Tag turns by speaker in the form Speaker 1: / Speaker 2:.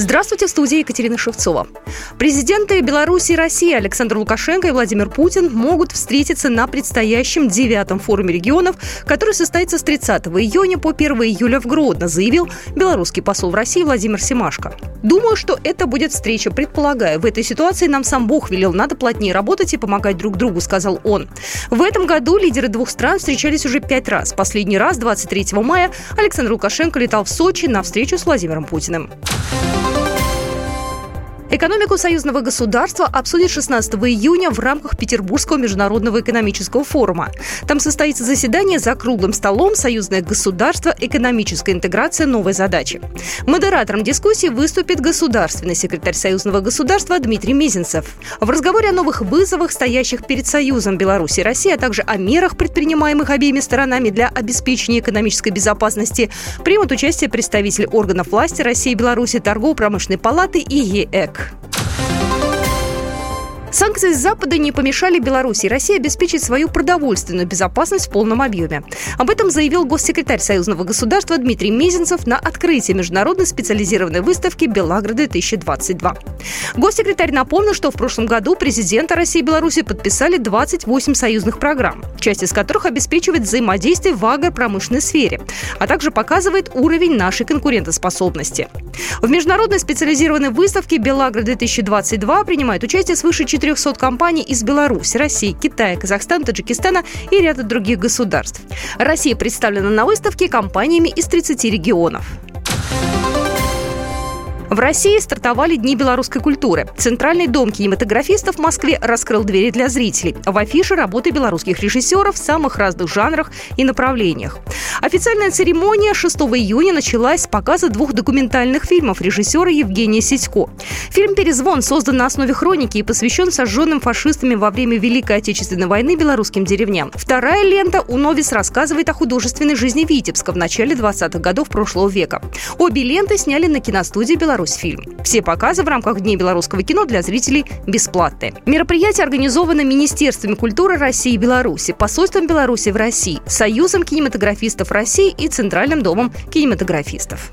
Speaker 1: Здравствуйте, в студии Екатерина Шевцова. Президенты Беларуси и России Александр Лукашенко и Владимир Путин могут встретиться на предстоящем девятом форуме регионов, который состоится с 30 июня по 1 июля в Гродно, заявил белорусский посол в России Владимир Семашко. Думаю, что это будет встреча, предполагая. В этой ситуации нам сам Бог велел, надо плотнее работать и помогать друг другу, сказал он. В этом году лидеры двух стран встречались уже пять раз. Последний раз, 23 мая, Александр Лукашенко летал в Сочи на встречу с Владимиром Путиным. Экономику союзного государства обсудят 16 июня в рамках Петербургского международного экономического форума. Там состоится заседание за круглым столом «Союзное государство. Экономическая интеграция. Новые задачи». Модератором дискуссии выступит государственный секретарь союзного государства Дмитрий Мизинцев. В разговоре о новых вызовах, стоящих перед Союзом Беларуси и России, а также о мерах, предпринимаемых обеими сторонами для обеспечения экономической безопасности, примут участие представители органов власти России и Беларуси, торгово-промышленной палаты и ЕЭК. Санкции Запада не помешали Беларуси и России обеспечить свою продовольственную безопасность в полном объеме. Об этом заявил госсекретарь Союзного государства Дмитрий Мезенцев на открытии международной специализированной выставки «Белаграда-2022». Госсекретарь напомнил, что в прошлом году президенты России и Беларуси подписали 28 союзных программ, часть из которых обеспечивает взаимодействие в агропромышленной сфере, а также показывает уровень нашей конкурентоспособности. В международной специализированной выставке «Белагра-2022» принимают участие свыше 400 компаний из Беларуси, России, Китая, Казахстана, Таджикистана и ряда других государств. Россия представлена на выставке компаниями из 30 регионов. В России стартовали Дни белорусской культуры. Центральный дом кинематографистов в Москве раскрыл двери для зрителей. В афише работы белорусских режиссеров в самых разных жанрах и направлениях. Официальная церемония 6 июня началась с показа двух документальных фильмов режиссера Евгения Сидько. Фильм «Перезвон» создан на основе хроники и посвящен сожженным фашистами во время Великой Отечественной войны белорусским деревням. Вторая лента «Уновис» рассказывает о художественной жизни Витебска в начале 20-х годов прошлого века. Обе ленты сняли на киностудии «Беларусь фильм». Все показы в рамках Дней белорусского кино для зрителей бесплатные. Мероприятие организовано Министерствами культуры России и Беларуси, посольством Беларуси в России, Союзом кинематографистов России и Центральным домом кинематографистов.